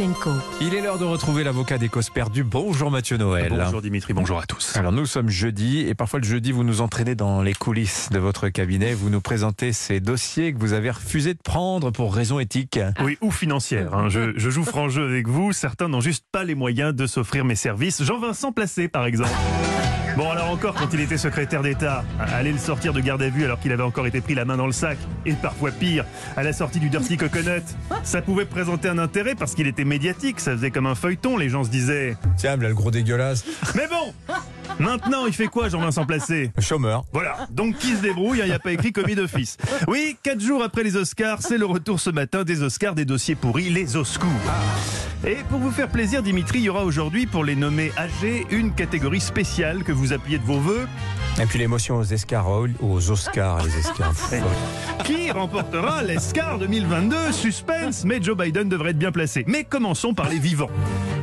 Pavlenko. Il est l'heure de retrouver l'avocat des causes perdues. Bonjour Mathieu Noël. Bonjour Dimitri, bonjour à tous. Alors nous sommes jeudi et parfois le jeudi vous nous entraînez dans les coulisses de votre cabinet. Vous nous présentez ces dossiers que vous avez refusé de prendre pour raisons éthiques. Oui, ou financières. hein. Je, je joue franc jeu avec vous. Certains n'ont juste pas les moyens de s'offrir mes services. Jean-Vincent Placé, par exemple. Bon, alors encore, quand il était secrétaire d'État, aller le sortir de garde à vue alors qu'il avait encore été pris la main dans le sac, et parfois pire, à la sortie du Dirty Coconut, ça pouvait présenter un intérêt parce qu'il était médiatique, ça faisait comme un feuilleton, les gens se disaient. Tiens, là le gros dégueulasse. Mais bon Maintenant, il fait quoi, Jean-Vincent Placé? Chômeur. Voilà, donc qui se débrouille, il n'y a pas écrit commis d'office. Oui, quatre jours après les Oscars, c'est le retour ce matin des Oscars des dossiers pourris, les Oscars. Et pour vous faire plaisir, Dimitri, il y aura aujourd'hui, pour les nommer âgés, une catégorie spéciale que vous appuyez de vos voeux, Et puis l'émotion aux Oscars, aux Oscars, les Oscars. qui remportera l'Escar 2022. Suspense, mais Joe Biden devrait être bien placé. Mais commençons par les vivants.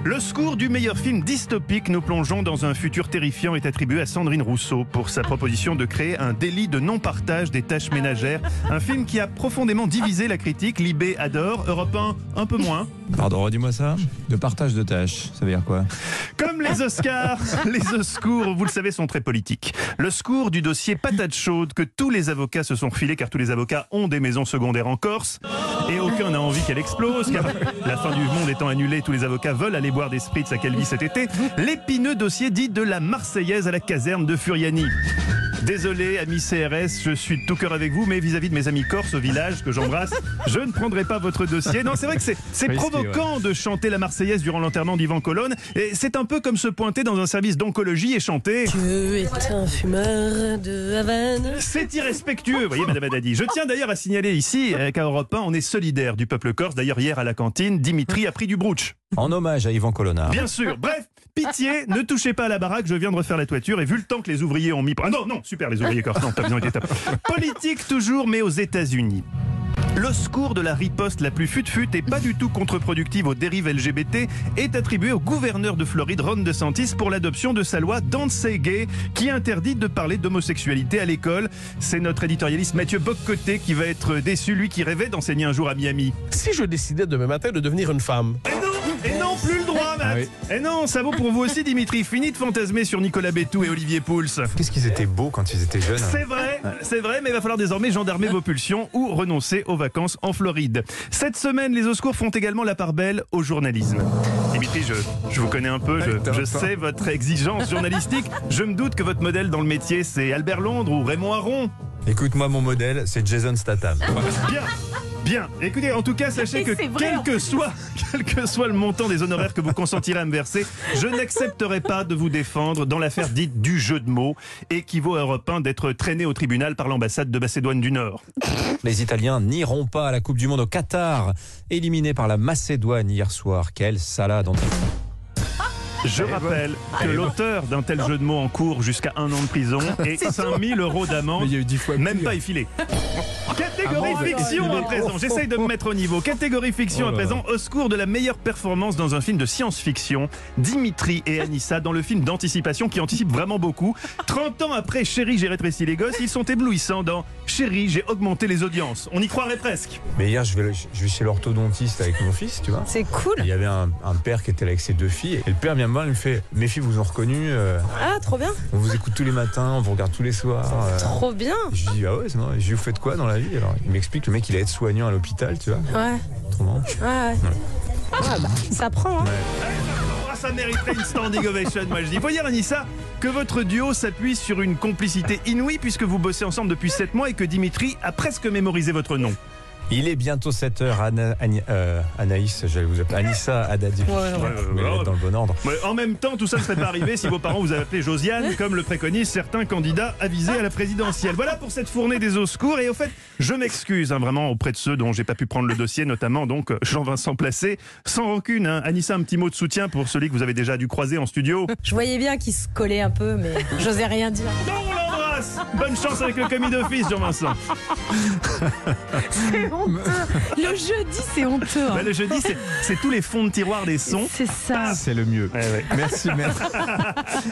Le score du meilleur film dystopique nous plongeons dans un futur terrifiant est attribué à Sandrine Rousseau pour sa proposition de créer un délit de non-partage des tâches ménagères. Un film qui a profondément divisé la critique. Libé adore, Europe 1 un peu moins. Pardon, redis-moi ça. De partage de tâches, ça veut dire quoi? Comme les Oscars, les Oscars, vous le savez, sont très politiques. Le score du dossier patate chaude que tous les avocats se sont refilés car tous les avocats ont des maisons secondaires en Corse et aucun n'a envie qu'elle explose car la fin du monde étant annulée, tous les avocats veulent aller boire des spritz à Calvi cet été. L'épineux dossier dit de la Marseillaise à la caserne de Furiani. Désolé, amis CRS, je suis de tout cœur avec vous, mais vis-à-vis de mes amis corses au village que j'embrasse, je ne prendrai pas votre dossier. Non, c'est vrai que c'est provoquant de chanter la Marseillaise durant l'enterrement d'Ivan Colonne, et c'est un peu comme se pointer dans un service d'oncologie et chanter. Dieu est un fumeur de Havane. C'est irrespectueux, vous voyez, Madame Haddadi. Je tiens d'ailleurs à signaler ici euh, qu'à Europe 1, on est solidaire du peuple corse. D'ailleurs, hier à la cantine, Dimitri a pris du brooch. En hommage à Yvan Colonna. Bien sûr. Bref, pitié, ne touchez pas à la baraque, je viens de refaire la toiture et vu le temps que les ouvriers ont mis... Ah non, non, super les ouvriers corse, non, t'as bien été top. Politique toujours, mais aux États-Unis. Le score de la riposte la plus fut-fut et pas du tout contre-productive aux dérives LGBT est attribué au gouverneur de Floride, Ron DeSantis, pour l'adoption de sa loi Don't Say Gay, qui interdit de parler d'homosexualité à l'école. C'est notre éditorialiste Mathieu Boccoté qui va être déçu, lui qui rêvait d'enseigner un jour à Miami. Si je décidais demain matin de devenir une femme, et Ah oui. Et non, ça vaut pour vous aussi, Dimitri. Fini de fantasmer sur Nicolas Bétou et Olivier Pouls. Qu'est-ce qu'ils étaient beaux quand ils étaient jeunes. C'est vrai, c'est vrai, mais il va falloir désormais gendarmer vos pulsions ou renoncer aux vacances en Floride. Cette semaine, les Oscars font également la part belle au journalisme. Dimitri, je, je vous connais un peu, je, je sais votre exigence journalistique. Je me doute que votre modèle dans le métier, c'est Albert Londres ou Raymond Aron. Écoute, moi, mon modèle, c'est Jason Statham. Bien, bien. Écoutez, en tout cas, sachez Et que quel en que soit, quel que soit le montant des honoraires que vous consentirez à me verser, je n'accepterai pas de vous défendre dans l'affaire dite du jeu de mots, équivaut à Europe 1 d'être traîné au tribunal par l'ambassade de Macédoine du Nord. Les Italiens n'iront pas à la Coupe du Monde au Qatar, éliminés par la Macédoine hier soir. Quelle salade entre Je rappelle que l'auteur d'un tel jeu de mots en cours jusqu'à un an de prison et 5000 euros d'amende, eu dix fois même pas effilé. Catégorie fiction à présent, j'essaye de me mettre au niveau. Catégorie fiction à présent, au secours de la meilleure performance dans un film de science-fiction, Dimitri et Anissa dans le film d'anticipation qui anticipe vraiment beaucoup. 30 ans après Chérie, j'ai rétréci les gosses, ils sont éblouissants dans Chérie, j'ai augmenté les audiences. On y croirait presque. Mais hier, je vais, je vais chez l'orthodontiste avec mon fils, tu vois. C'est cool. Il y avait un, un père qui était là avec ses deux filles. Et le père vient me voir, il me fait Mes filles vous ont reconnu, euh, Ah, trop bien. on vous écoute tous les matins, on vous regarde tous les soirs. euh. Trop bien. Je dis Ah ouais, normal. Je dis Vous faites quoi dans la vie Alors? Il m'explique Le mec, il est aide-soignant à l'hôpital, tu vois. Ouais, Trop marrant. ouais, ouais. Ah, bah, ça prend, hein. Ah, ça mériterait une standing ovation, moi je dis. Faut dire, Anissa, que votre duo s'appuie sur une complicité inouïe puisque vous bossez ensemble depuis 7 mois et que Dimitri a presque mémorisé votre nom. Il est bientôt 7h. Anaïs, j'allais vous appeler Anissa Haddadi. Ouais, ouais. Je vais les mettre dans le bon ordre. Ouais, en même temps, tout ça ne serait pas arrivé si vos parents vous avaient appelé Josiane, comme le préconisent certains candidats avisés à la présidentielle. Voilà pour cette fournée des eaux secours. Et au fait, je m'excuse hein, vraiment auprès de ceux dont j'ai pas pu prendre le dossier, notamment donc Jean-Vincent Placé. Sans rancune, hein. Anissa, un petit mot de soutien pour celui que vous avez déjà dû croiser en studio. Je voyais bien qu'il se collait un peu, mais j'osais rien dire. Non, on Bonne chance avec le commis d'office, Jean-Vincent. C'est honteux. Le jeudi, c'est honteux. hein. Bah, le jeudi, c'est- c'est tous les fonds de tiroir des sons. C'est ça. C'est le mieux. Ouais, ouais. Merci, merci.